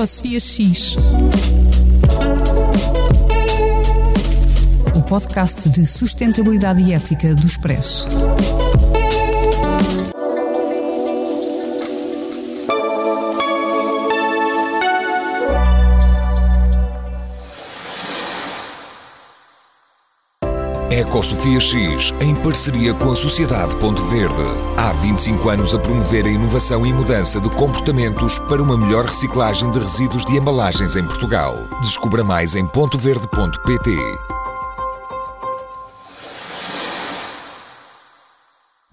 Ecosofia X. O podcast de sustentabilidade e ética do Expresso. Ecosofia X, em parceria com a Sociedade Ponto Verde. Há 25 anos a promover a inovação e mudança de comportamentos para uma melhor reciclagem de resíduos de embalagens em Portugal. Descubra mais em pontoverde.pt.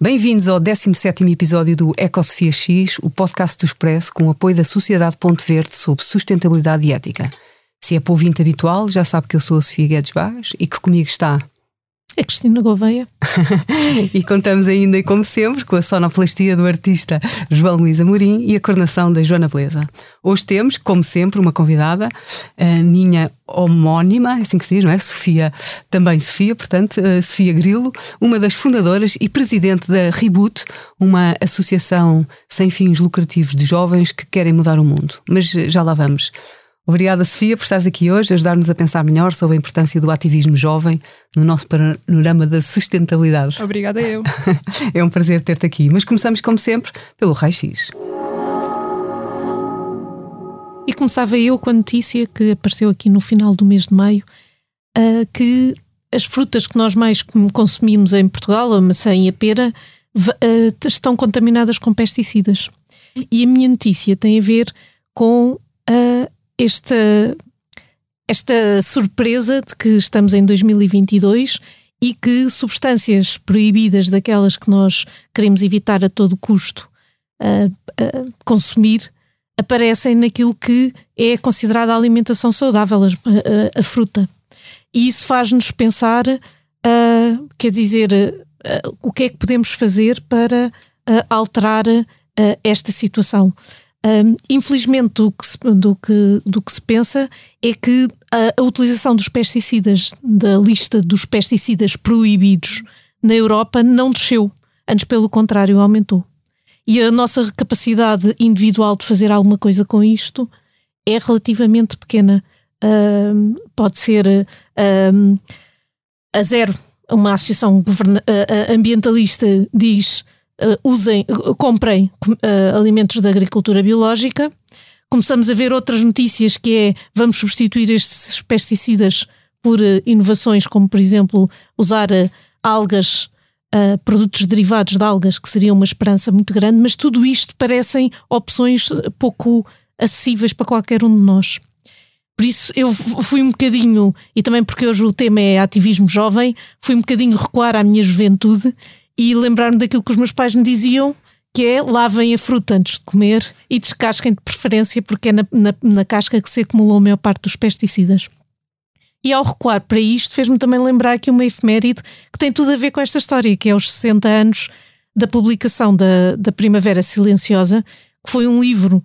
Bem-vindos ao 17º episódio do Ecosofia X, o podcast do Expresso com apoio da Sociedade Ponto Verde sobre sustentabilidade e ética. Se é ouvinte habitual, já sabe que eu sou a Sofia Guedes Vaz e que comigo está a Cristina Gouveia. e contamos ainda, como sempre, com a sonoplastia do artista João Luís Amorim e a coordenação da Joana Beleza. Hoje temos, como sempre, uma convidada, a minha homónima, é assim que se diz, não é? Sofia, também Sofia, portanto, Sofia Grilo, uma das fundadoras e presidente da Reboot, uma associação sem fins lucrativos de jovens que querem mudar o mundo. Mas já lá vamos. Obrigada, Sofia, por estares aqui hoje, ajudar-nos a pensar melhor sobre a importância do ativismo jovem no nosso panorama da sustentabilidade. Obrigada eu. é um prazer ter-te aqui. Mas começamos, como sempre, pelo raio-x. E começava eu com a notícia que apareceu aqui no final do mês de maio, uh, que as frutas que nós mais consumimos em Portugal, a maçã e a pera, uh, estão contaminadas com pesticidas. E a minha notícia tem a ver com uh, esta, esta surpresa de que estamos em 2022 e que substâncias proibidas daquelas que nós queremos evitar a todo custo uh, uh, consumir aparecem naquilo que é considerada a alimentação saudável, a, a, a fruta. E isso faz-nos pensar, uh, quer dizer, o que é que podemos fazer para alterar esta situação. Um, infelizmente, do que, se, do, que, do que se pensa é que a, a, utilização dos pesticidas, da lista dos pesticidas proibidos na Europa, não desceu. Antes, pelo contrário, aumentou. E a nossa capacidade individual de fazer alguma coisa com isto é relativamente pequena. Um, pode ser um, a zero. Uma associação ambientalista diz usem, uh, comprem uh, alimentos da agricultura biológica. Começamos a ver outras notícias que é vamos substituir estes pesticidas por inovações como, por exemplo, usar algas, produtos derivados de algas, que seria uma esperança muito grande, mas tudo isto parecem opções pouco acessíveis para qualquer um de nós. Por isso eu fui um bocadinho, e também porque hoje o tema é ativismo jovem, fui um bocadinho recuar à minha juventude e lembrar-me daquilo que os meus pais me diziam, que é lavem a fruta antes de comer e descasquem de preferência, porque é na, na, na casca que se acumulou a maior parte dos pesticidas. E ao recuar para isto, fez-me também lembrar aqui uma efeméride que tem tudo a ver com esta história, que é os 60 anos da publicação da, da Primavera Silenciosa, que foi um livro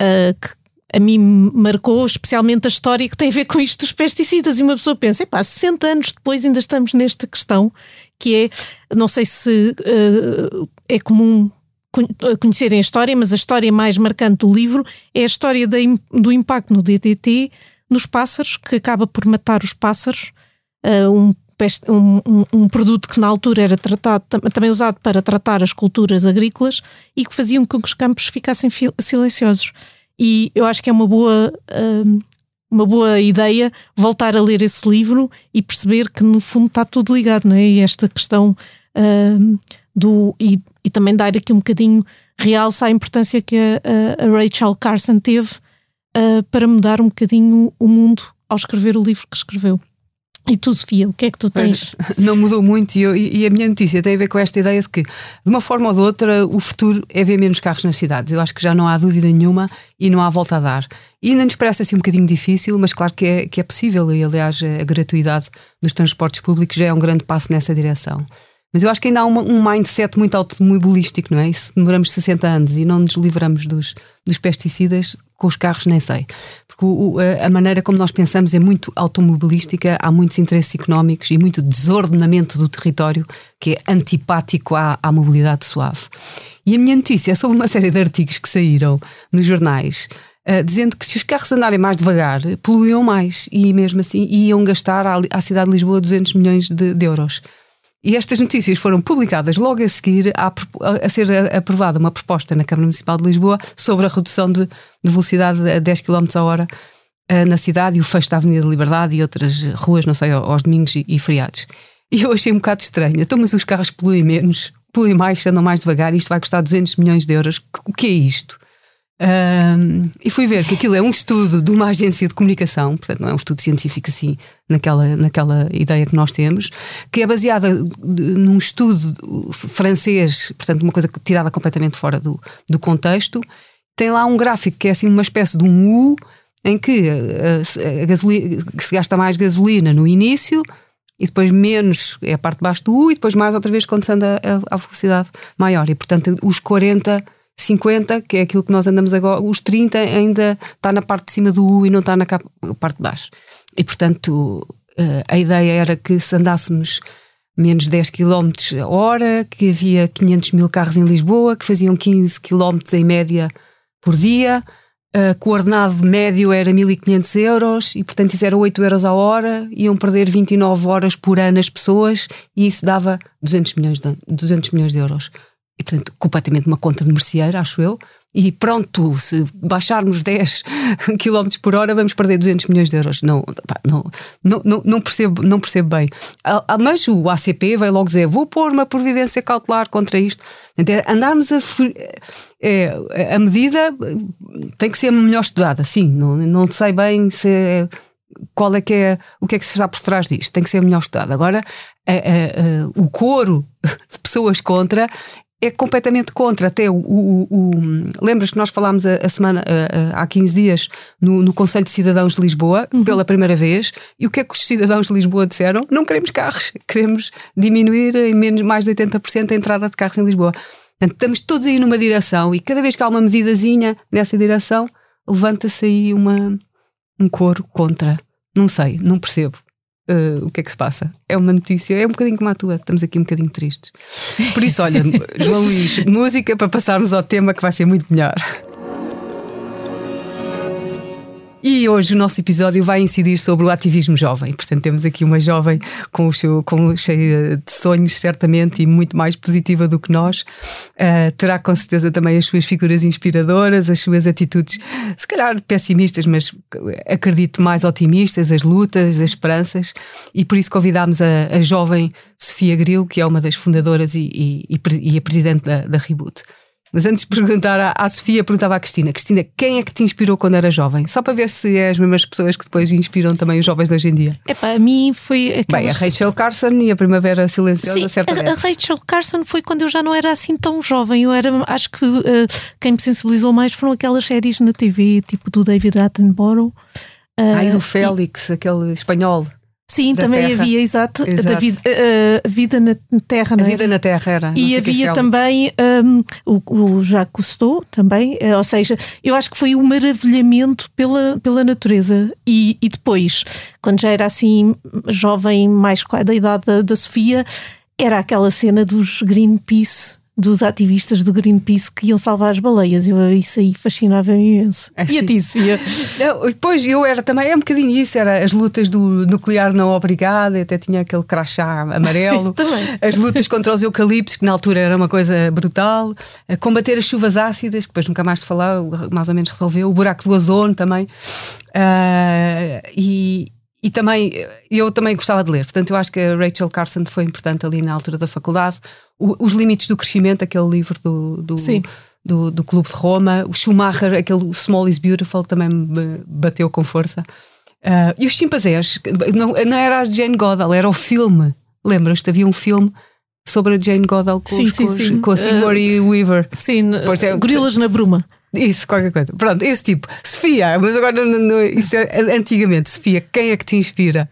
uh, que a mim marcou especialmente a história que tem a ver com isto dos pesticidas. E uma pessoa pensa, epá, 60 anos depois ainda estamos nesta questão, que é, não sei se uh, é comum conhecerem a história, mas a história mais marcante do livro é a história do impacto no DDT nos pássaros, que acaba por matar os pássaros. Uh, um, um, um, produto que na altura era tratado, também usado para tratar as culturas agrícolas e que faziam com que os campos ficassem silenciosos. E eu acho que é uma boa, hum, uma boa ideia voltar a ler esse livro e perceber que no fundo está tudo ligado, não é? E esta questão hum, do. E, e, também dar aqui um bocadinho realça a importância que a, a Rachel Carson teve uh, para mudar um bocadinho o mundo ao escrever o livro que escreveu. E tu, Sofia, o que é que tu tens? Não mudou muito e, eu, e, a minha notícia tem a ver com esta ideia de que, de uma forma ou de outra, o futuro é ver menos carros nas cidades. Eu acho que já não há dúvida nenhuma e não há volta a dar. E ainda nos parece assim um bocadinho difícil, mas claro que é, que é possível e, aliás, a gratuidade dos transportes públicos já é um grande passo nessa direção. Mas eu acho que ainda há uma, um mindset muito automobilístico, não é? E se demoramos 60 anos e não nos livramos dos, dos pesticidas, com os carros nem sei. Porque o, a maneira como nós pensamos é muito automobilística, há muitos interesses económicos e muito desordenamento do território que é antipático à, à mobilidade suave. E a minha notícia é sobre uma série de artigos que saíram nos jornais uh, dizendo que se os carros andarem mais devagar, poluíam mais e mesmo assim iam gastar à, à cidade de Lisboa 200 milhões de, de euros. E estas notícias foram publicadas logo a seguir a, a, ser aprovada uma proposta na Câmara Municipal de Lisboa sobre a redução de, de velocidade a 10 km a hora uh, na cidade e o fecho da Avenida da Liberdade e outras ruas, não sei, aos domingos e, e feriados. E eu achei um bocado estranho. Então, mas os carros poluem menos, poluem mais, andam mais devagar e isto vai custar 200 milhões de euros. O que é isto? Um, e fui ver que aquilo é um estudo de uma agência de comunicação, portanto, não é um estudo científico assim, naquela, naquela ideia que nós temos, que é baseada num estudo francês, portanto, uma coisa tirada completamente fora do, do contexto. Tem lá um gráfico que é assim uma espécie de um U, em que a, a gasolina, que se gasta mais gasolina no início e depois menos é a parte de baixo do U e depois mais outra vez quando se anda a velocidade maior. E portanto, os 40 50, que é aquilo que nós andamos agora, os 30 ainda está na parte de cima do U e não está na parte de baixo. E portanto, eh, a ideia era que se andássemos menos 10 km a hora, que havia 500 mil carros em Lisboa, que faziam 15 km em média por dia, uh, que o ordenado médio era 1500 euros e, portanto, isso era 8 euros a hora, iam perder 29 horas por ano as pessoas e isso dava 200 milhões de, 200 milhões de euros e portanto completamente uma conta de merceeiro, acho eu. E pronto, se baixarmos 10 km por hora, vamos perder 200 milhões de euros. Não, não, não, não, percebo, não percebo bem. Ah, ah, mas o ACP vai logo dizer: vou pôr uma providência cautelar contra isto. Andarmos a. É, a medida tem que ser melhor estudada, sim. Não, não sei bem se. É, qual é que é o que é que se está por trás disto? Tem que ser melhor estudado. Agora, a, a, a, o coro de pessoas contra é completamente contra. Até o. o, o lembras que nós falámos a, a semana, a, a, há 15 dias, no, no Conselho de Cidadãos de Lisboa, uhum. pela primeira vez, e o que é que os cidadãos de Lisboa disseram? Não queremos carros, queremos diminuir em menos mais de 80% a entrada de carros em Lisboa. Portanto, estamos todos aí numa direção e cada vez que há uma medidazinha nessa direção, levanta-se aí uma, um coro contra. Não sei, não percebo uh, o que é que se passa. É uma notícia, é um bocadinho como a tua, estamos aqui um bocadinho tristes. Por isso, olha, João Luís, música para passarmos ao tema que vai ser muito melhor. E hoje o nosso episódio vai incidir sobre o ativismo jovem. Portanto, temos aqui uma jovem com o seu, com, cheia de sonhos, certamente, e muito mais positiva do que nós. Uh, terá com certeza também as suas figuras inspiradoras, as suas atitudes, se calhar pessimistas, mas acredito mais otimistas, as lutas, as esperanças. E por isso convidámos a, a jovem Sofia Gril, que é uma das fundadoras e, e, e a presidente da, da Reboot. Mas antes de perguntar à, à, Sofia, perguntava à Cristina: Cristina, quem é que te inspirou quando era jovem? Só para ver se é as mesmas pessoas que depois inspiram também os jovens de hoje em dia. Epá, a mim foi. Aquelas... Bem, a Rachel Carson e a Primavera Silenciosa, Sim, certamente. A, a Rachel Carson foi quando eu já não era assim tão jovem. Eu era, acho que uh, quem me sensibilizou mais foram aquelas séries na TV, tipo do David Attenborough. Uh, ah, e do Félix, e... aquele espanhol. Sim, também terra. havia, exato, exato. Da vida, uh, vida na Terra. A vida na Terra era. E havia também um, o, o Jacques Cousteau, também, uh, ou seja, eu acho que foi um maravilhamento pela, pela natureza. E, e depois, quando já era assim, jovem, mais da idade da, da Sofia, era aquela cena dos Greenpeace dos ativistas do Greenpeace que iam salvar as baleias. Eu, isso aí fascinava-me imenso. É, e a ti, Sofia? Depois eu era também, é um bocadinho isso, era as lutas do nuclear não obrigado, até tinha aquele crachá amarelo, as lutas contra os eucaliptos, que na altura era uma coisa brutal, combater as chuvas ácidas, que depois nunca mais se falar, mais ou menos resolveu, o buraco do ozono também. Uh, e, e também, eu também gostava de ler, portanto, eu acho que a Rachel Carson foi importante ali na altura da faculdade. O, Os Limites do Crescimento, aquele livro do, do, do, do, Clube de Roma. O Schumacher, aquele Small is Beautiful, também me bateu com força. Uh, e os chimpanzés, não, não era a Jane Goodall, era o filme. Lembras-te? Havia um filme sobre a Jane Goodall com, sim, os, sim, com, sim. com a Sigourney uh, Weaver. Sim, é, Gorilas na Bruma. Isso, qualquer coisa. Pronto, esse tipo. Sofia, mas agora não, não, isto é antigamente. Sofia, quem é que te inspira?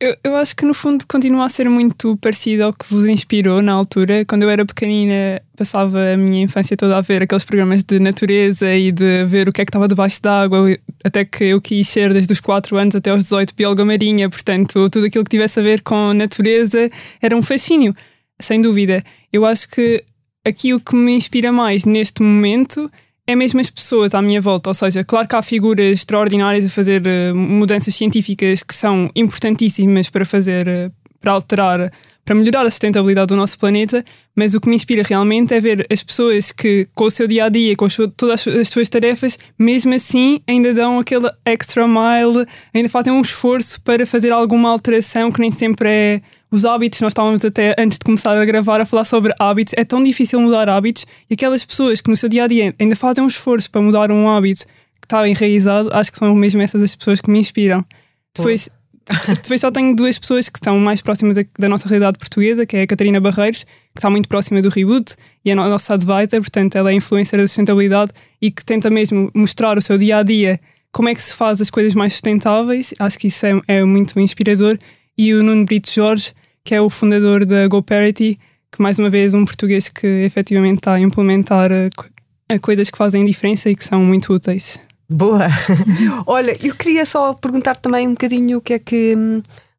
Eu, eu acho que no fundo continua a ser muito parecido ao que vos inspirou na altura. Quando eu era pequenina, passava a minha infância toda a ver aqueles programas de natureza e de ver o que é que estava debaixo d'água, até que eu quis ser desde os 4 anos até aos 18 bióloga marinha. Portanto, tudo aquilo que tivesse a ver com natureza era um fascínio, sem dúvida. Eu acho que aqui o que me inspira mais neste momento é mesmo as pessoas à minha volta. Ou seja, claro que há figuras extraordinárias a fazer uh, mudanças científicas que são importantíssimas para fazer, uh, para alterar, para melhorar a sustentabilidade do nosso planeta, mas o que me inspira realmente é ver as pessoas que, com o seu dia a dia, com todas as suas tarefas, mesmo assim ainda dão aquele extra mile, ainda fazem um esforço para fazer alguma alteração que nem sempre é os hábitos, nós estávamos até antes de começar a gravar a falar sobre hábitos, é tão difícil mudar hábitos e aquelas pessoas que no seu dia a dia ainda fazem um esforço para mudar um hábito que está enraizado, acho que são mesmo essas as pessoas que me inspiram. Depois, depois só tenho duas pessoas que estão mais próximas da, da, nossa realidade portuguesa, que é a Catarina Barreiros, que está muito próxima do Reboot, e é a nossa advisor, portanto, ela é influencer da sustentabilidade e que tenta mesmo mostrar o seu dia a dia como é que se faz as coisas mais sustentáveis. Acho que isso é, é muito inspirador. E o Nuno Brito Jorge, que é o fundador da GoParity, que mais uma vez um português que efetivamente está a implementar a, eh, a coisas que fazem diferença e que ssão muito úteis. Boa! Olha, eu queria só perguntar também um bocadinho o que é que,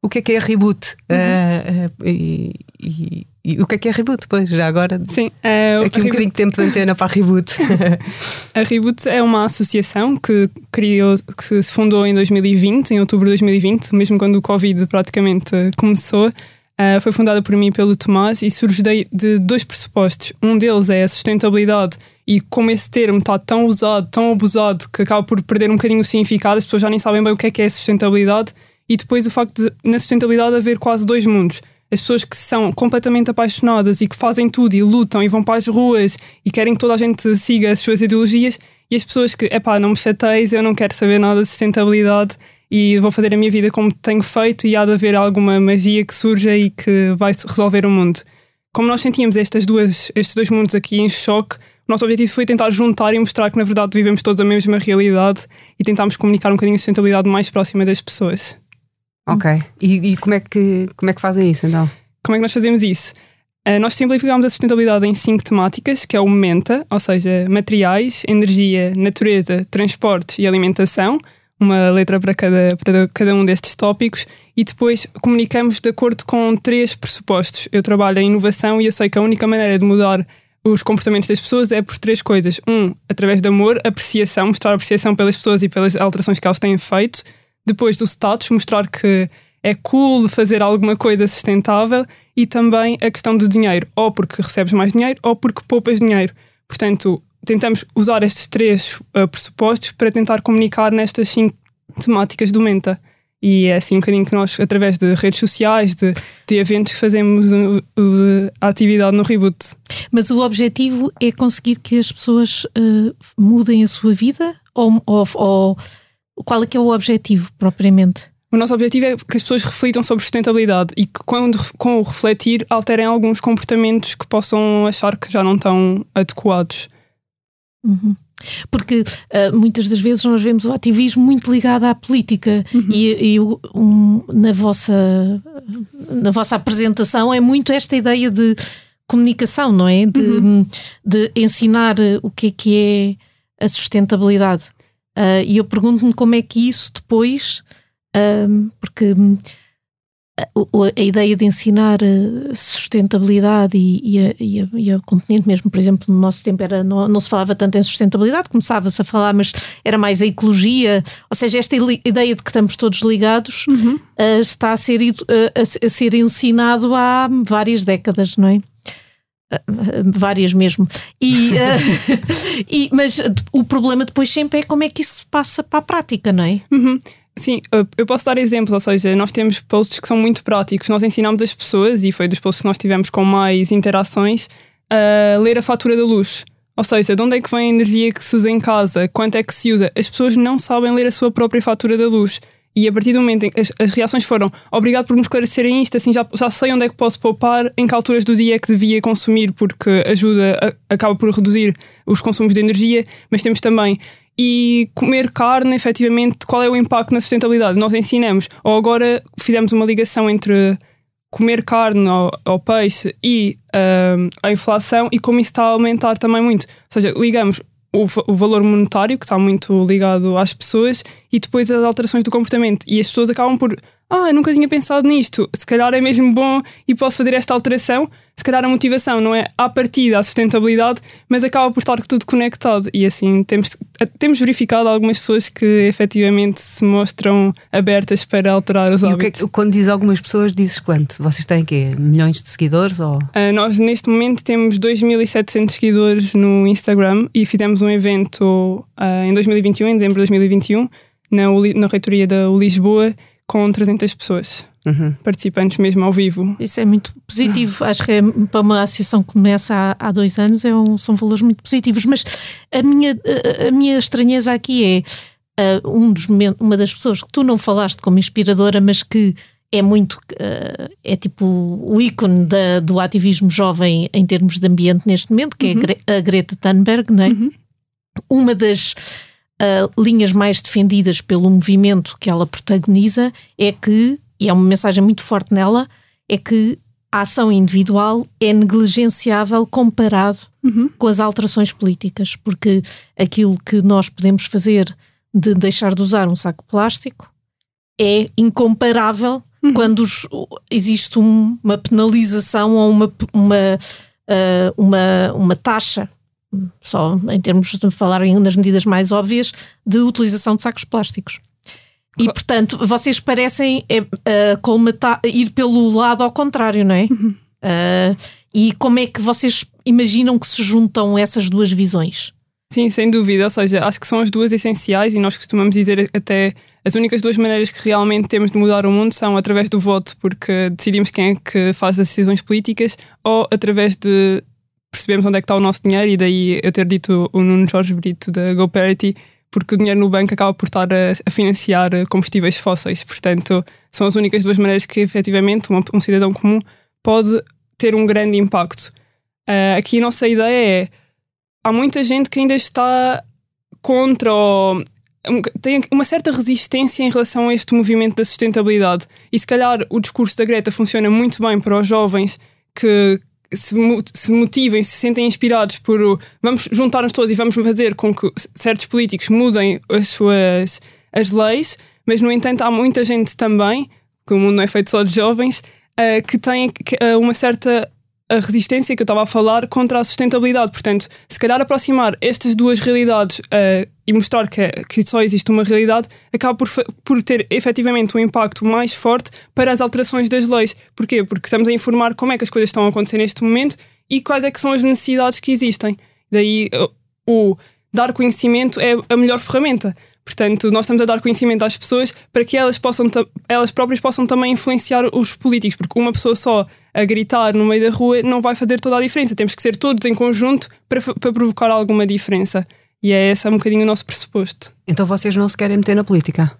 o que, é, que é a reboot uhum. uh, uh, e, e, e, o que é que é a reboot, pois, já agora. Sim, uh, aqui um bocadinho de tempo de antena para a reboot. a reboot é uma associação que, criou, que se fundou em 2020, em outubro de 2020, mesmo quando o Covid praticamente começou. Uh, foi fundada por mim e pelo Tomás e surge de, de, dois pressupostos. Um deles é a sustentabilidade e como esse termo está tão usado, tão abusado, que acaba por perder um bocadinho o significado, as pessoas já nem sabem bem o que é que é sustentabilidade. E depois o facto de, na sustentabilidade, haver quase dois mundos. As pessoas que são completamente apaixonadas e que fazem tudo e lutam e vão para as ruas e querem que toda a gente siga as suas ideologias, e as pessoas que, epá, não me chateis, eu não quero saber nada de sustentabilidade e vou fazer a minha vida como tenho feito e há de haver alguma magia que surja e que vai resolver o mundo. Como nós sentíamos estas duas, estes dois mundos aqui em choque, o nosso objetivo foi tentar juntar e mostrar que na verdade vivemos todos a mesma realidade e tentámos comunicar um bocadinho a sustentabilidade mais próxima das pessoas. Ok. E, e como, é que, como é que fazem isso então? Como é que nós fazemos isso? Uh, nós simplificámos a sustentabilidade em cinco temáticas, que é o MENTA, ou seja, materiais, energia, natureza, transportes e alimentação uma letra para cada, para cada um destes tópicos e depois comunicamos de acordo com três pressupostos. Eu trabalho em inovação e eu sei que a única maneira de mudar os comportamentos das pessoas é por três coisas. Um, através de amor, apreciação, mostrar apreciação pelas pessoas e pelas alterações que elas têm feito. Depois do status, mostrar que é cool fazer alguma coisa sustentável. E também a questão do dinheiro, ou porque recebes mais dinheiro ou porque poupas dinheiro. Portanto, tentamos usar estes três uh, pressupostos para tentar comunicar nestas cinco temáticas do Menta. E é assim um bocadinho que nós, através de redes sociais, de, de eventos, fazemos uh, a atividade no Reboot. Mas o objetivo é conseguir que as pessoas uh, mudem a sua vida? Ou, ou, ou, qual é que é o objetivo, propriamente? O nosso objetivo é que as pessoas reflitam sobre sustentabilidade e que, quando com o refletir, alterem alguns comportamentos que possam achar que já não estão adequados. Uhum. Porque uh, muitas das vezes nós vemos o ativismo muito ligado à política uhum. e, e um, na, vossa, na vossa apresentação é muito esta ideia de comunicação, não é? De, uhum. de ensinar o que é que é a sustentabilidade. Uh, e eu pergunto-me como é que isso depois, uh, porque a, ideia de ensinar sustentabilidade e, e, a, e, a, e, a, componente mesmo, por exemplo, no nosso tempo era, não, não se falava tanto em sustentabilidade, começava-se a falar, mas era mais a ecologia, ou seja, esta ideia de que estamos todos ligados uhum. uh, está a ser, uh, a, a, ser ensinado há várias décadas, não é? Várias mesmo. E, e, mas o problema depois sempre é como é que isso passa para a prática, não é? Uhum. Sim, eu posso dar exemplos, ou seja, nós temos posts que são muito práticos. Nós ensinamos as pessoas, e foi dos posts que nós tivemos com mais interações, a ler a fatura da luz. Ou seja, de onde é que vem a energia que se usa em casa? Quanto é que se usa? As pessoas não sabem ler a sua própria fatura da luz. E a partir do momento em que as, as reações foram obrigado por me esclarecerem isto, assim já, já sei onde é que posso poupar, em que alturas do dia é que devia consumir, porque ajuda, a, acaba por reduzir os consumos de energia, mas temos também e comer carne, efetivamente, qual é o impacto na sustentabilidade? Nós ensinamos, ou agora fizemos uma ligação entre comer carne ou, ou peixe e uh, a inflação e como isso está a aumentar também muito. Ou seja, ligamos o, o, valor monetário, que está muito ligado às pessoas, e depois as alterações do comportamento. E as pessoas acabam por, ah, nunca tinha pensado nisto, se calhar é mesmo bom e posso fazer esta alteração, se calhar a motivação não é à partida a sustentabilidade, mas acaba por estar tudo conectado. E assim, temos, temos verificado algumas pessoas que efetivamente se mostram abertas para alterar os E o hábitos. que é que- quando diz algumas pessoas, dizes quanto? Vocês têm quê? Milhões de seguidores? Ou... Uh, nós neste momento temos 2.700 seguidores no Instagram e fizemos um evento uh, em 2021, em dezembro de 2021, na, na reitoria da Lisboa, com 300 pessoas, Uhum. participantes mesmo ao vivo. Isso é muito positivo. Acho que é, para uma associação que começa há, há dois anos é um- são valores muito positivos. Mas a minha, a, a minha estranheza aqui é ah, um dos uma das pessoas que tu não falaste como inspiradora, mas que é muito ah, é tipo o ícone da- do ativismo jovem em termos de ambiente neste momento, que é a Gre- a Greta Thunberg, não é? Uma das ah, linhas mais defendidas pelo movimento que ela protagoniza é que, e é uma mensagem muito forte nela, é que a ação individual é negligenciável comparado com as alterações políticas, porque aquilo que nós podemos fazer de deixar de usar um saco plástico é incomparável quando os- existe um- uma penalização ou uma, uma, ah, uma, uma taxa, só em termos de falar em das medidas mais óbvias, de utilização de sacos plásticos. E, portanto, vocês parecem é, ah, colmatar- ir pelo lado ao contrário, não é? Ah, e como é que vocês imaginam que se juntam essas duas visões? Sim, sem dúvida. Ou seja, acho que são as duas essenciais e nós costumamos dizer até as únicas duas maneiras que realmente temos de mudar o mundo são através do voto, porque decidimos quem é que faz as decisões políticas, ou através de percebermos onde é que está o nosso dinheiro e daí eu ter dito o Nuno Jorge Brito da GoParity, porque o dinheiro no banco acaba por estar a, a financiar combustíveis fósseis. Portanto, são as únicas duas maneiras que efetivamente uma- um cidadão comum pode ter um grande impacto. Ah, aqui a nossa ideia é há muita gente que ainda está contra ou um, tem uma certa resistência em relação a este movimento da sustentabilidade. E se calhar o discurso da Greta funciona muito bem para os jovens que se, se motivem, se sentem inspirados por vamos juntar-nos todos e vamos fazer com que certos políticos mudem as suas as leis, mas no entanto há muita gente também, que o mundo não é feito só de jovens, eh, que tem eh, uma certa a resistência que eu estava a falar contra a sustentabilidade. Portanto, se calhar aproximar estas duas realidades eh, e mostrar que, que só existe uma realidade acaba por, por ter efetivamente um impacto mais forte para as alterações das leis. Porquê? Porque estamos a informar como é que as coisas estão a acontecer neste momento e quais é que são as necessidades que existem. Daí o dar conhecimento é a melhor ferramenta. Portanto, nós estamos a dar conhecimento às pessoas para que elas, possam elas próprias possam também influenciar os políticos, porque uma pessoa só a gritar no meio da rua não vai fazer toda a diferença. Temos que ser todos em conjunto para, para provocar alguma diferença. E é esse um bocadinho o nosso pressuposto. Então vocês não se querem meter na política?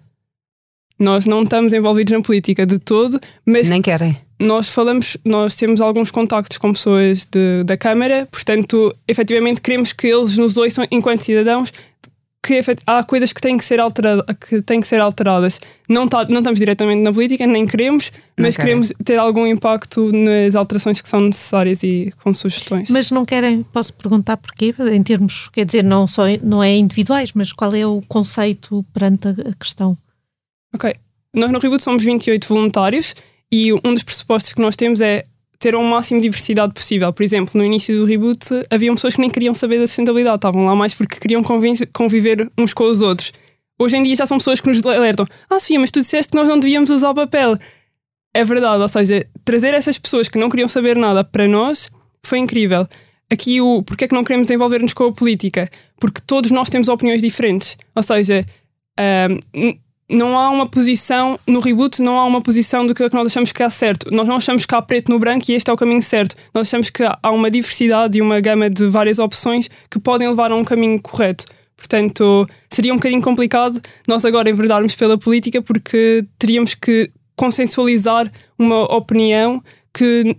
Nós não estamos envolvidos na política de todo, mas Nem querem. nós falamos, nós temos alguns contactos com pessoas de- da Câmara, portanto, efetivamente queremos que eles nos ouçam enquanto cidadãos que há coisas que têm que ser, altera que têm que ser alteradas. Não, tá, não estamos diretamente na política, nem queremos, Não mas querem. queremos ter algum impacto nas alterações que são necessárias e com sugestões. Mas não querem, posso perguntar porquê? Em termos, quer dizer, não, só, não é individuais, mas qual é o conceito perante a, a questão? Ok. Nós no Reboot somos 28 voluntários e um dos pressupostos que nós temos é ter o máximo de diversidade possível. Por exemplo, no início do Reboot havia pessoas que nem queriam saber da sustentabilidade, estavam lá mais porque queriam conviver uns com os outros. Hoje em dia já são pessoas que nos alertam: Ah, Sofia, mas tu disseste que nós não devíamos usar papel. É verdade, ou seja, trazer essas pessoas que não queriam saber nada para nós foi incrível. Aqui o porque é que não queremos envolver-nos com a política? Porque todos nós temos opiniões diferentes. Ou seja, ahm, n- não há uma posição no reboot, não há uma posição do que é que nós achamos que há certo. Nós não achamos que há preto no branco e este é o caminho certo. Nós achamos que há uma diversidade e uma gama de várias opções que podem levar a um caminho correto. Portanto, seria um bocadinho complicado nós agora enverdarmos pela política porque teríamos que consensualizar uma opinião que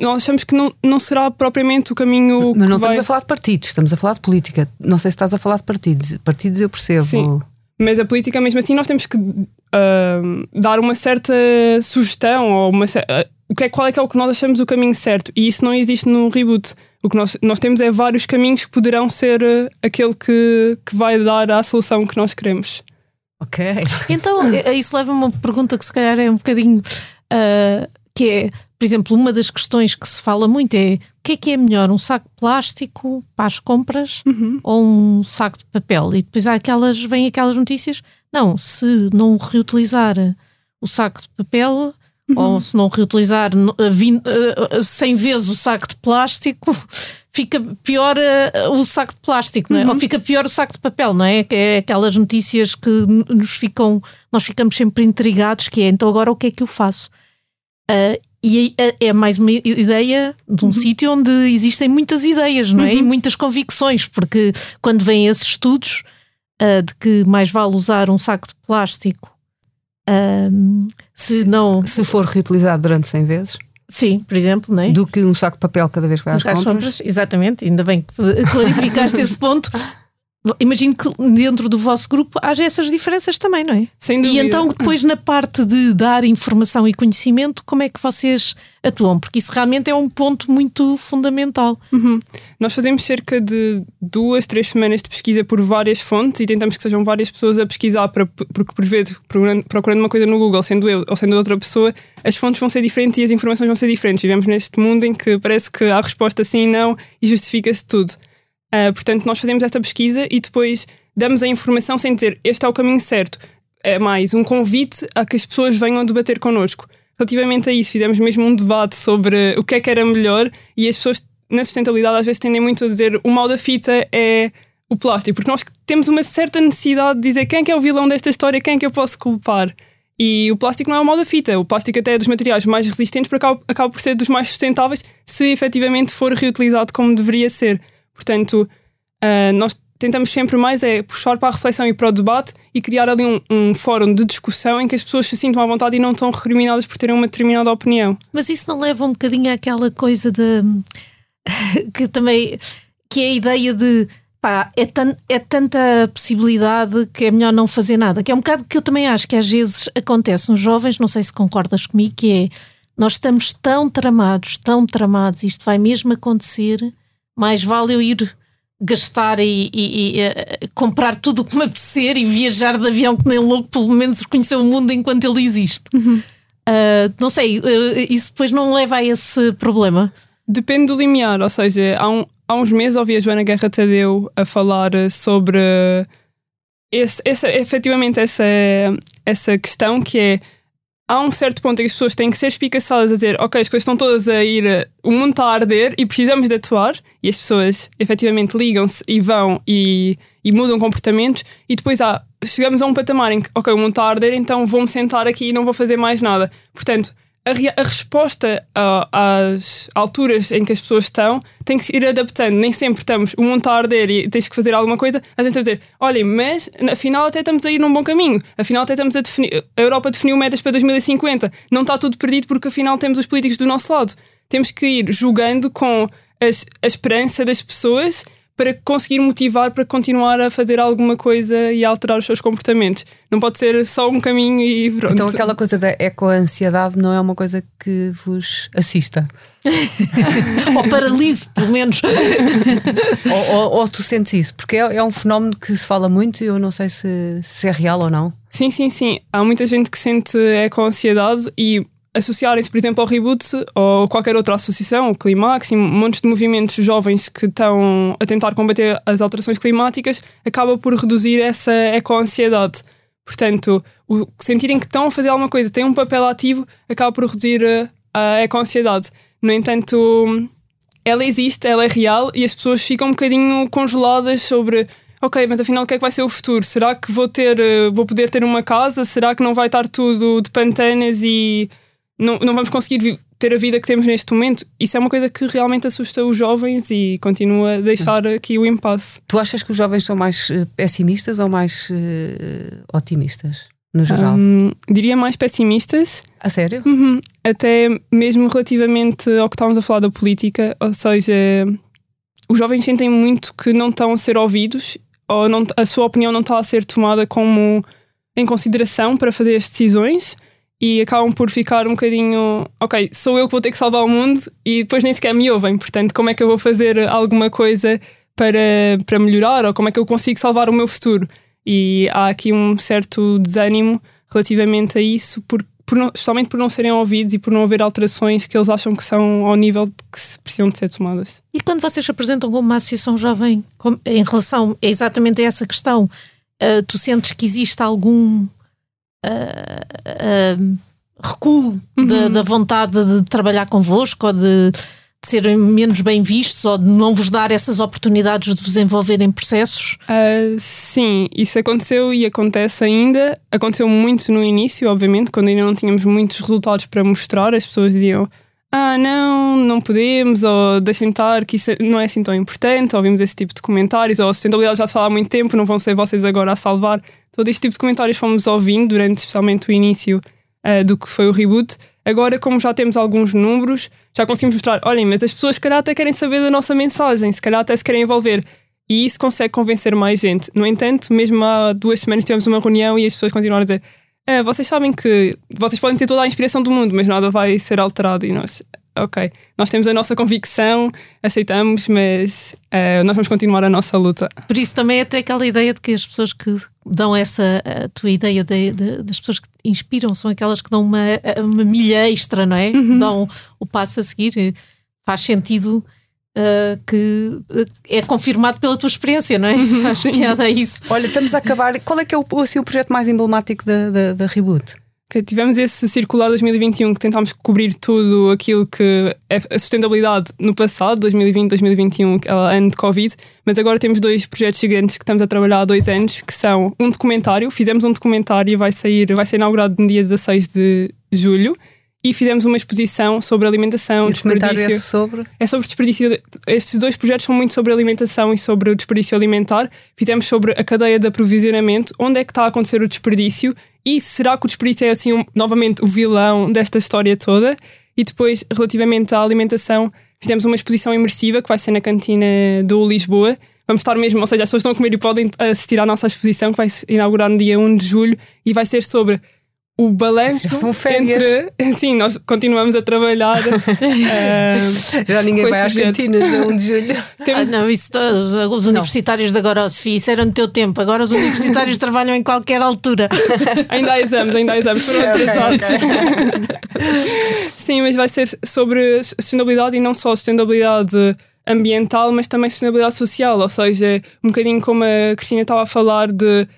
nós achamos que não, não será propriamente o caminho Mas não vai... estamos a falar de partidos, estamos a falar de política. Não sei se estás a falar de partidos. Partidos eu percebo. Sim. Mas a política, mesmo assim, nós temos que ahm, dar uma certa sugestão ou uma ah, o que é, qual é que é o que nós achamos o caminho certo. E isso não existe no reboot. O que nós, nós temos é vários caminhos que poderão ser ah, aquele que, que vai dar a solução que nós queremos. Ok. Então, eh, isso leva a uma pergunta que se calhar é um bocadinho. ah, que é, por exemplo, uma das questões que se fala muito é que é que é melhor, um saco de plástico para as compras Uhum. ou um saco de papel? E depois há aquelas, vêm aquelas notícias, não, se não reutilizar o saco de papel ou se não reutilizar no- a vin- a- a- 100 vezes o saco de plástico, fica pior o saco de plástico, não é? Ou fica pior o saco de papel, não é? Que é aquelas notícias que nos ficam, nós ficamos sempre intrigados, que é então agora o que é que eu faço? Ah, e é, é mais uma ideia de um sítio onde existem muitas ideias, não é? E muitas convicções, porque quando vêm esses estudos ah, de que mais vale usar um saco de plástico ah, se não, Se for reutilizado durante 100 vezes, sim, por exemplo, não é? do que um saco de papel cada vez que vai Às compras. compras, exatamente, ainda bem que clarificaste esse ponto. Imagino que dentro do vosso grupo haja essas diferenças também, não é? Sem dúvida. E então, depois, na parte de dar informação e conhecimento, como é que vocês atuam? Porque isso realmente é um ponto muito fundamental. Uhum. Nós fazemos cerca de duas, três semanas de pesquisa por várias fontes e tentamos que sejam várias pessoas a pesquisar, para, porque por vezes, procurando, uma coisa no Google, sendo eu ou sendo outra pessoa, as fontes vão ser diferentes e as informações vão ser diferentes. Vivemos neste mundo em que parece que há resposta sim e não e justifica-se tudo. Ah, portanto, nós fazemos esta pesquisa e depois damos a informação sem dizer este é o caminho certo. É mais um convite a que as pessoas venham debater connosco. Relativamente a isso, fizemos mesmo um debate sobre o que é que era melhor e as pessoas na sustentabilidade às vezes tendem muito a dizer o mal da fita é o plástico, porque nós temos uma certa necessidade de dizer quem é que é o vilão desta história, quem é que eu posso culpar. E o plástico não é o mal da fita, o plástico até é dos materiais mais resistentes, porque acaba, acaba por ser dos mais sustentáveis se efetivamente for reutilizado como deveria ser. Portanto, ah, nós tentamos sempre mais é puxar para a reflexão e para o debate e criar ali um, um fórum de discussão em que as pessoas se sintam à vontade e não estão recriminadas por terem uma determinada opinião. Mas isso não leva um bocadinho àquela coisa de. que também. que é a ideia de. pá, é, tan, é tanta possibilidade que é melhor não fazer nada. Que é um bocado que eu também acho que às vezes acontece nos jovens, não sei se concordas comigo, que é. Nós estamos tão tramados, tão tramados, isto vai mesmo acontecer, mais vale eu ir gastar e, e- e, eh, comprar tudo o que me apetecer e viajar de avião que nem louco, pelo menos conhecer o mundo enquanto ele existe. Ah, não sei, eh, isso depois não leva a esse problema. Depende do limiar, ou seja, há, um- há uns meses ouvi a Joana Guerra Tadeu a falar sobre esse, essa, efetivamente essa, essa questão que é há um certo ponto em que as pessoas têm que ser espicaçadas a dizer ok, as coisas estão todas a ir, o mundo está a arder e precisamos de atuar e as pessoas efetivamente ligam-se e vão e, e mudam comportamentos e depois há, chegamos a um patamar em que ok, o mundo está a arder, então vou-me sentar aqui e não vou fazer mais nada. Portanto, a, a resposta a- às alturas em que as pessoas estão tem que se ir adaptando. Nem sempre estamos, o mundo está a arder e tens que fazer alguma coisa. A gente vai dizer, olhem, mas afinal até estamos a ir num bom caminho. Afinal até estamos a definir, a Europa definiu metas para 2050. Não está tudo perdido porque afinal temos os políticos do nosso lado. Temos que ir jogando com as- a esperança das pessoas para conseguir motivar para continuar a fazer alguma coisa e a alterar os seus comportamentos. Não pode ser só um caminho e pronto. Então aquela coisa da eco-ansiedade não é uma coisa que vos assista. Ou paraliso, pelo menos. ou, ou- ou tu sentes isso? Porque é, é um fenómeno que se fala muito e eu não sei se, se é real ou não. Sim, sim, sim. Há muita gente que sente eco-ansiedade e associarem-se, por exemplo, ao Reboot ou qualquer outra associação, o Climax, e montes de movimentos jovens que estão a tentar combater as alterações climáticas, acaba por reduzir essa eco-ansiedade. Portanto, o sentirem que estão a fazer alguma coisa, têm um papel ativo, acaba por reduzir eh, a eco-ansiedade. No entanto, ela existe, ela é real e as pessoas ficam um bocadinho congeladas sobre ok, mas afinal o que é que vai ser o futuro? Será que vou ter, eh, vou poder ter uma casa? Será que não vai estar tudo de pantanas e não, não vamos conseguir ter a vida que temos neste momento? Isso é uma coisa que realmente assusta os jovens e continua a deixar aqui o impasse. Tu achas que os jovens são mais eh, pessimistas ou mais eh, otimistas, no geral? Hum, diria mais pessimistas, A sério? Uhum. Até mesmo relativamente ao que estávamos a falar da política, ou seja, os jovens sentem muito que não estão a ser ouvidos ou não, a sua opinião não está a ser tomada como em consideração para fazer as decisões e acabam por ficar um bocadinho, ok, sou eu que vou ter que salvar o mundo e depois nem sequer me ouvem, portanto, como é que eu vou fazer alguma coisa para, para melhorar ou como é que eu consigo salvar o meu futuro? E há aqui um certo desânimo relativamente a isso, porque por não, especialmente por não serem ouvidos e por não haver alterações que eles acham que são ao nível que precisam de ser tomadas. E quando vocês se apresentam como uma associação jovem, com, em relação a exatamente essa questão, uh, tu sentes que existe algum uh, recuo uhum. da, da, vontade de trabalhar convosco ou de de serem menos bem vistos ou de não vos dar essas oportunidades de vos envolver em processos? Uh, sim, isso aconteceu e acontece ainda. Aconteceu muito no início, obviamente, quando ainda não tínhamos muitos resultados para mostrar, as pessoas diziam. Ah, não, não podemos, ou deixem estar, que isso não é assim tão importante. Ouvimos esse tipo de comentários, ou a sustentabilidade já se fala há muito tempo, não vão ser vocês agora a salvar. Todo este tipo de comentários fomos ouvindo durante especialmente o início uh, do que foi o reboot. Agora, como já temos alguns números, já conseguimos mostrar: olhem, mas as pessoas, se calhar, até querem saber da nossa mensagem, se calhar, até se querem envolver. E isso consegue convencer mais gente. No entanto, mesmo há duas semanas tivemos uma reunião e as pessoas continuaram a dizer: ah, vocês sabem que vocês podem ter toda a inspiração do mundo, mas nada vai ser alterado. E nós, ok, nós temos a nossa convicção, aceitamos, mas uh, nós vamos continuar a nossa luta. Por isso também é até aquela ideia de que as pessoas que dão essa, a tua ideia de, de, das pessoas que inspiram são aquelas que dão uma, uma milha extra, não é? Uhum. Dão o passo a seguir. Faz sentido Uh, que é confirmado pela tua experiência, não é? Uhum. Faz piada a isso. Olha, estamos a acabar. Qual é que é o, assim, o projeto mais emblemático da, da, da Reboot? Que tivemos esse circular 2021 que tentámos cobrir tudo aquilo que é a sustentabilidade no passado, 2020, 2021, que é ano de Covid, mas agora temos dois projetos gigantes que estamos a trabalhar há dois anos, que são um documentário, fizemos um documentário e vai sair, vai ser inaugurado no dia 16 de julho, e fizemos uma exposição sobre alimentação, e desperdício. É sobre? É sobre desperdício. Estes dois projetos são muito sobre alimentação e sobre o desperdício alimentar. Fizemos sobre a cadeia de aprovisionamento, onde é que está a acontecer o desperdício e será que o desperdício é assim um, novamente o vilão desta história toda? E depois, relativamente à alimentação, fizemos uma exposição imersiva que vai ser na cantina do Lisboa. Vamos estar mesmo, ou seja, as pessoas estão a comer e podem assistir à nossa exposição que vai inaugurar no dia 1 de julho e vai ser sobre o balanço são férias. entre. Sim, nós continuamos a trabalhar. uh, Já ninguém vai às cantinas de 1 de julho. Temos... Ah, não, isso os universitários de agora, Sofia, isso era no teu tempo. Agora os universitários trabalham em qualquer altura. ainda há exames, ainda há exames, foram atrasados. Okay, okay. Sim, mas vai ser sobre sustentabilidade e não só sustentabilidade ambiental, mas também sustentabilidade social, ou seja, um bocadinho como a Cristina estava a falar de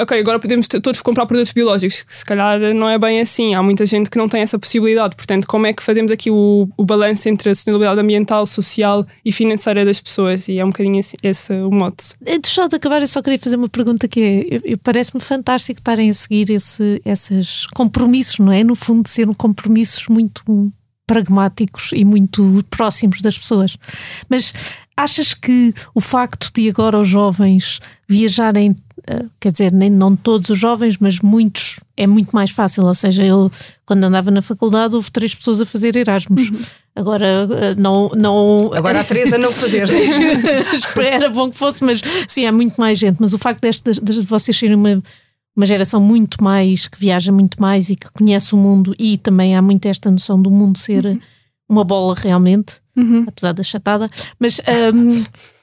ok, agora podemos todos comprar produtos biológicos, que se calhar não é bem assim. Há muita gente que não tem essa possibilidade. Portanto, como é que fazemos aqui o, o balanço entre a sustentabilidade ambiental, social e financeira das pessoas? E é um bocadinho esse, esse o mote. Antes de acabar, eu só queria fazer uma pergunta que é: parece-me fantástico estarem a seguir esse, esses compromissos, não é? No fundo, ser compromissos muito pragmáticos e muito próximos das pessoas. Mas achas que o facto de agora os jovens viajarem eh, quer dizer, nem não todos os jovens, mas muitos, é muito mais fácil. Ou seja, eu, quando andava na faculdade, houve três pessoas a fazer Erasmus. Uhum. Agora eh, não, não. Agora há três a não fazer. Era bom que fosse, mas sim, há muito mais gente. Mas o facto de, de, de vocês serem uma, uma geração muito mais, que viaja muito mais e que conhece o mundo, e também há muito esta noção do mundo ser uhum. uma bola realmente, uhum. apesar da chatada. Mas. Um,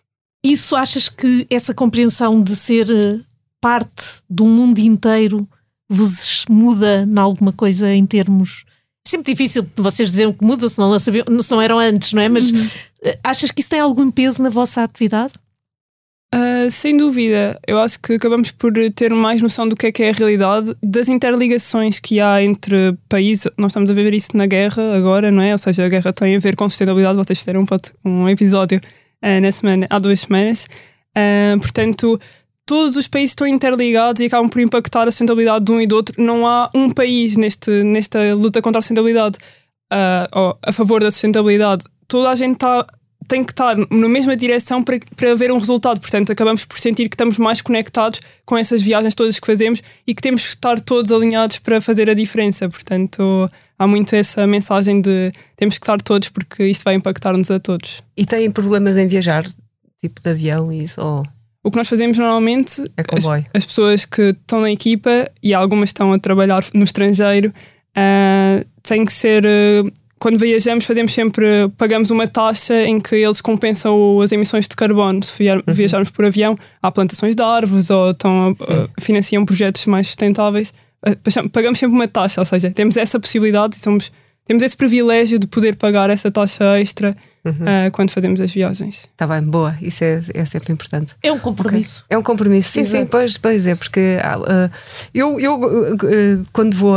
isso achas que essa compreensão de ser eh, parte do mundo inteiro vos muda em alguma coisa em termos. É sempre difícil vocês dizerem que muda se não, sabiam, se não eram antes, não é? Mas uhum. Eh, achas que isso tem algum peso na vossa atividade? Uh, sem dúvida, eu acho que acabamos por ter mais noção do que é que é a realidade, das interligações que há entre países. Nós estamos a ver isso na guerra agora, não é? Ou seja, a guerra tem a ver com sustentabilidade. Vocês fizeram um, um episódio uh, na semana, há duas semanas. Uh, portanto, todos os países estão interligados e acabam por impactar a sustentabilidade de um e do outro. Não há um país neste, nesta luta contra a sustentabilidade uh, a favor da sustentabilidade. Toda a gente está tem que estar na mesma direção para, para haver um resultado. Portanto, acabamos por sentir que estamos mais conectados com essas viagens todas que fazemos e que temos que estar todos alinhados para fazer a diferença. Portanto, há muito essa mensagem de temos que estar todos porque isto vai impactar-nos a todos. E têm problemas em viajar, tipo de avião e isso? Ou... O que nós fazemos normalmente, é as, as, pessoas que estão na equipa e algumas estão a trabalhar no estrangeiro, uh, tem que ser. Uh, quando viajamos, fazemos sempre. pagamos uma taxa em que eles compensam as emissões de carbono. Se uhum. viajarmos por avião, há plantações de árvores ou estão, uh, financiam projetos mais sustentáveis pagamos sempre uma taxa, ou seja, temos essa possibilidade e somos, temos esse privilégio de poder pagar essa taxa extra uhum. uh, quando fazemos as viagens. Está bem, boa, isso é, é sempre importante. É um compromisso. Okay. É um compromisso, sim, Exato. sim, pois, pois é, porque uh, eu, eu uh, quando vou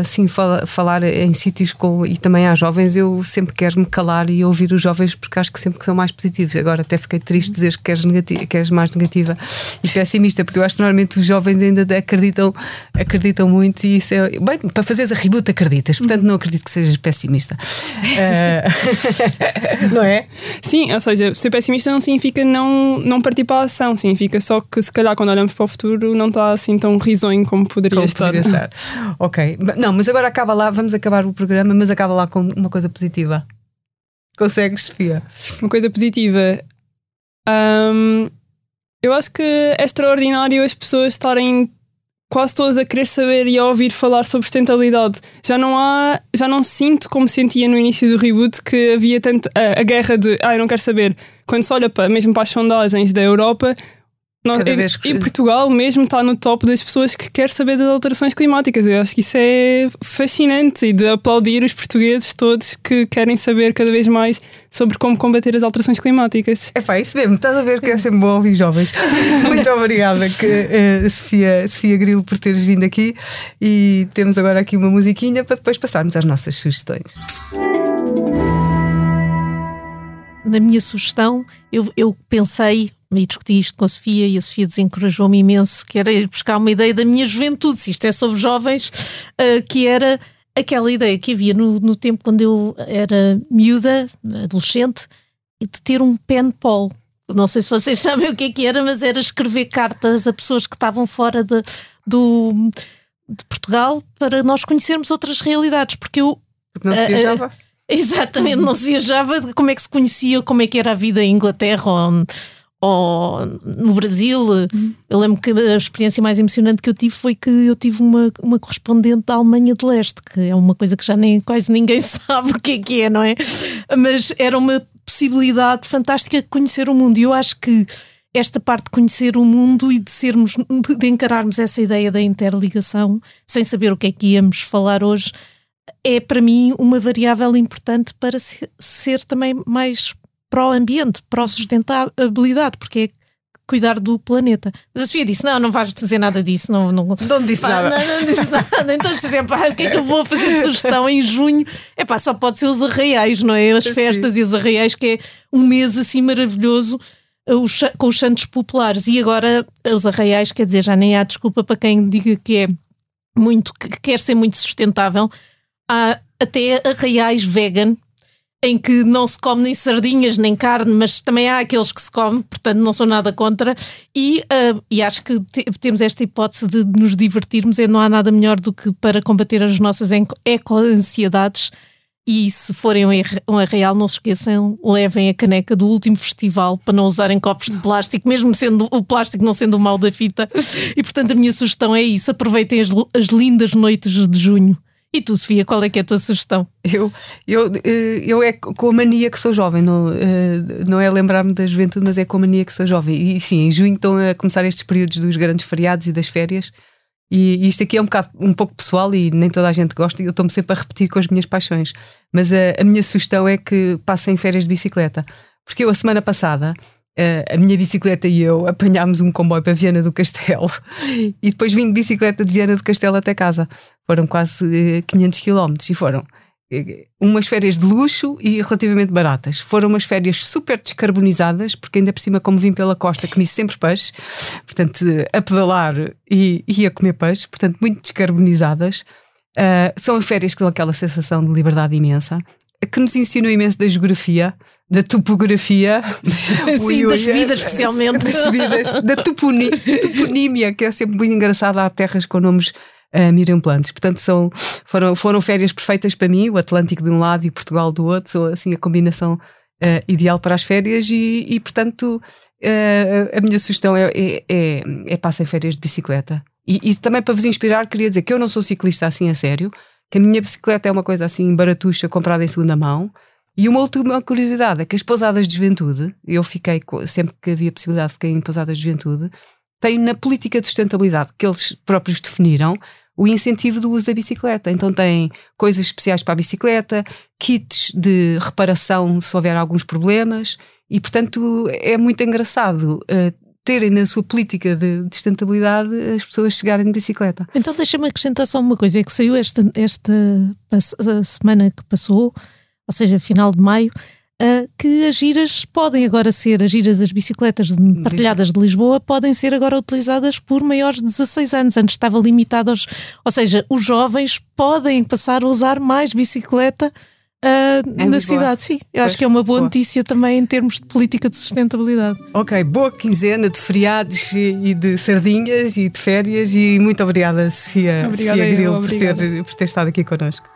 assim fala, falar em sítios com, e também há jovens, eu sempre quero me calar e ouvir os jovens porque acho que sempre que são mais positivos. Agora até fiquei triste dizer que queres, negativa, queres mais negativa e pessimista, porque eu acho que normalmente os jovens ainda acreditam, acreditam muito e isso é. Bem, para fazeres a reboot acreditas, portanto não acredito que sejas pessimista. não é? Sim, ou seja, ser pessimista não significa não, não partir para a ação, significa só que se calhar quando olhamos para o futuro não está assim tão risonho como poderia como estar. Poderia estar. ok. Não, mas agora acaba lá, vamos acabar o programa, mas acaba lá com uma coisa positiva. Consegues, Sofia? Uma coisa positiva. Um, eu acho que é extraordinário as pessoas estarem quase todas a querer saber e a ouvir falar sobre sustentabilidade. Já não há, já não sinto como sentia no início do reboot que havia tanto a, a guerra de ah, eu não quero saber. Quando se olha para, mesmo para as sondagens da Europa, nós, e, e, Portugal mesmo está no top das pessoas que quer saber das alterações climáticas. Eu acho que isso é fascinante e de aplaudir os portugueses todos que querem saber cada vez mais sobre como combater as alterações climáticas. É pá, isso mesmo, estás a ver que é sempre bom ouvir jovens. Muito obrigada, que, uh, Sofia, Sofia Grilo, por teres vindo aqui e temos agora aqui uma musiquinha para depois passarmos às nossas sugestões. Na minha sugestão, eu, eu pensei e discuti isto com a Sofia e a Sofia desencorajou-me imenso, que era ir buscar uma ideia da minha juventude, se isto é sobre jovens, uh, que era aquela ideia que havia no, no tempo quando eu era miúda, adolescente, de ter um pen pal. Não sei se vocês sabem o que é que era, mas era escrever cartas a pessoas que estavam fora de, do, de Portugal para nós conhecermos outras realidades, porque eu... Porque não se viajava? Uh, exatamente, não se viajava, como é que se conhecia, como é que era a vida em Inglaterra ou ou no Brasil. Uhum. Eu lembro que a experiência mais emocionante que eu tive foi que eu tive uma, uma correspondente da Alemanha de Leste, que é uma coisa que já nem quase ninguém sabe o que é que é, não é? Mas era uma possibilidade fantástica de conhecer o mundo. E eu acho que esta parte de conhecer o mundo e de sermos, de encararmos essa ideia da interligação, sem saber o que é que íamos falar hoje, é para mim uma variável importante para ser, ser também mais para o ambiente, para a sustentabilidade, porque é cuidar do planeta. Mas a Sofia disse: Não, não vais dizer nada disso. Não, não, não disse pá, nada. Não, não disse nada. Então disse pá, o que é que eu vou fazer de sugestão em junho? É pá, só pode ser os arraiais, não é? As festas Sim. e os arraiais, que é um mês assim maravilhoso. Os, com os santos populares e agora os arraiais, quer dizer, já nem há desculpa para quem diga que é muito, que quer ser muito sustentável. Há até arraiais vegan, em que não se come nem sardinhas nem carne, mas também há aqueles que se come, portanto não sou nada contra. E, uh, e acho que te, temos esta hipótese de nos divertirmos, e não há nada melhor do que para combater as nossas eco-ansiedades. E se forem um arraial, não se esqueçam, levem a caneca do último festival para não usarem copos de plástico, mesmo sendo o plástico não sendo o mal da fita. E portanto a minha sugestão é isso: aproveitem as, as lindas noites de junho. E tu, Sofia, qual é que é a tua sugestão? Eu, eu, eh, eu é com a mania que sou jovem, não, eh, não é lembrar-me da juventude, mas é com a mania que sou jovem. E sim, em junho estão a começar estes períodos dos grandes feriados e das férias. E isto aqui é um bocado um pouco pessoal e nem toda a gente gosta, e eu estou-me sempre a repetir com as minhas paixões. Mas a, a minha sugestão é que passem férias de bicicleta. Porque eu, a semana passada, Uh, a minha bicicleta e eu apanhámos um comboio para Viana do Castelo e depois vim de bicicleta de Viana do Castelo até casa. Foram quase uh, 500 km e foram uh, umas férias de luxo e relativamente baratas. Foram umas férias super descarbonizadas, porque ainda por cima, como vim pela costa, comi sempre peixe, portanto, a pedalar e, e a comer peixe, portanto, muito descarbonizadas. São férias que dão aquela sensação de liberdade imensa, que nos ensinam imenso da geografia da topografia, Sim, das vidas especialmente. Das vidas, da toponi, toponímia, que é sempre muito engraçada. Há terras com nomes uh, mirabolantes. Portanto, são, foram, foram férias perfeitas para mim, o Atlântico de um lado e Portugal do outro, são assim a combinação uh, ideal para as férias e, e portanto, uh, a minha sugestão é, é, é, é passem férias de bicicleta. E, e também para vos inspirar, queria dizer que eu não sou ciclista assim a sério, que a minha bicicleta é uma coisa assim baratuxa, comprada em segunda mão, e uma última curiosidade é que as pousadas de juventude, eu fiquei, sempre que havia possibilidade, fiquei em pousadas de juventude, têm na política de sustentabilidade que eles próprios definiram o incentivo do uso da bicicleta. Então tem coisas especiais para a bicicleta, kits de reparação se houver alguns problemas, e portanto é muito engraçado uh, terem na sua política de, de sustentabilidade as pessoas chegarem de bicicleta. Então deixa-me acrescentar só uma coisa: é que saiu esta, esta semana que passou, ou seja, final de maio, uh, que as giras podem agora ser, as giras, as bicicletas partilhadas de Lisboa, podem ser agora utilizadas por maiores de 16 anos. Antes estava limitado aos. Ou seja, os jovens podem passar a usar mais bicicleta. Uh, na Lisboa. cidade, sim. Eu pois, acho que é uma boa, boa, notícia também em termos de política de sustentabilidade. Ok, boa quinzena de feriados e de sardinhas e de férias e muito obrigada, Sofia, obrigada, Sofia Grilo, por ter, por ter estado aqui connosco.